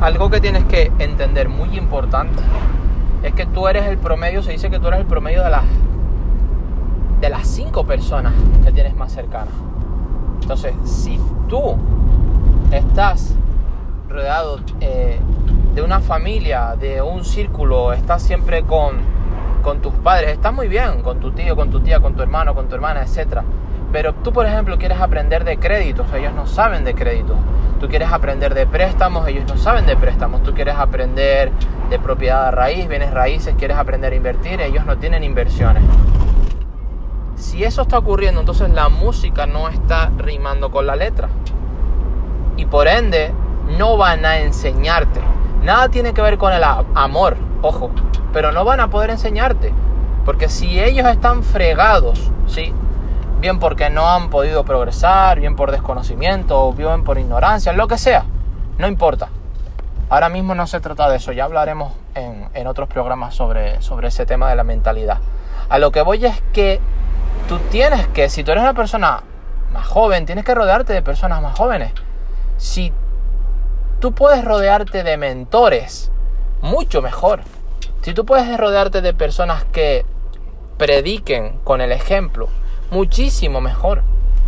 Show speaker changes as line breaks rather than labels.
algo que tienes que entender muy importante es que tú eres el promedio, se dice que tú eres el promedio de las de las cinco personas que tienes más cercanas. Entonces, si tú estás rodeado eh, de una familia, de un círculo, estás siempre con, con tus padres, estás muy bien, con tu tío, con tu tía, con tu hermano, con tu hermana, etc. Pero tú, por ejemplo, quieres aprender de créditos, ellos no saben de créditos. Tú quieres aprender de préstamos, ellos no saben de préstamos. Tú quieres aprender de propiedad a raíz, bienes raíces, quieres aprender a invertir, ellos no tienen inversiones. Si eso está ocurriendo, entonces la música no está rimando con la letra. Y por ende, no van a enseñarte. Nada tiene que ver con el amor, ojo, pero no van a poder enseñarte. Porque si ellos están fregados, ¿sí? Bien porque no han podido progresar, bien por desconocimiento, bien por ignorancia, lo que sea, no importa. Ahora mismo no se trata de eso, ya hablaremos en, en otros programas sobre, sobre ese tema de la mentalidad. A lo que voy es que tú tienes que, si tú eres una persona más joven, tienes que rodearte de personas más jóvenes. Si tú puedes rodearte de mentores, mucho mejor. Si tú puedes rodearte de personas que prediquen con el ejemplo, muchísimo mejor.